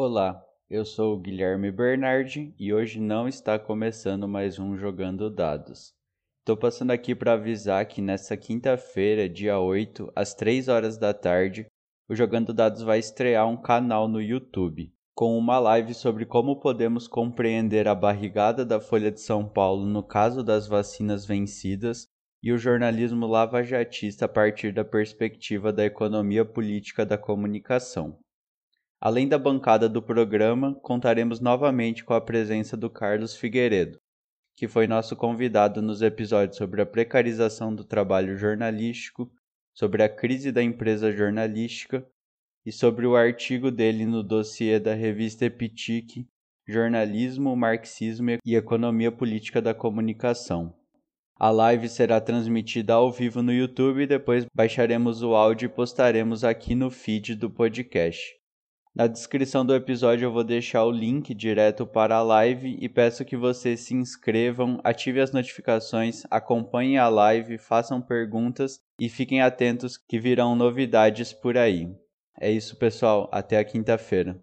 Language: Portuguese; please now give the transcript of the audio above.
Olá, eu sou o Guilherme Bernardi e hoje não está começando mais um Jogando Dados. Estou passando aqui para avisar que nessa quinta-feira, dia 8, às 3 horas da tarde, o Jogando Dados vai estrear um canal no YouTube com uma live sobre como podemos compreender a barrigada da Folha de São Paulo no caso das vacinas vencidas e o jornalismo lavajatista a partir da perspectiva da economia política da comunicação. Além da bancada do programa, contaremos novamente com a presença do Carlos Figueiredo, que foi nosso convidado nos episódios sobre a precarização do trabalho jornalístico, sobre a crise da empresa jornalística e sobre o artigo dele no dossiê da revista Epitique, Jornalismo, Marxismo e Economia Política da Comunicação. A live será transmitida ao vivo no YouTube e depois baixaremos o áudio e postaremos aqui no feed do podcast. Na descrição do episódio eu vou deixar o link direto para a live e peço que vocês se inscrevam, ativem as notificações, acompanhem a live, façam perguntas e fiquem atentos que virão novidades por aí. É isso, pessoal. Até a quinta-feira.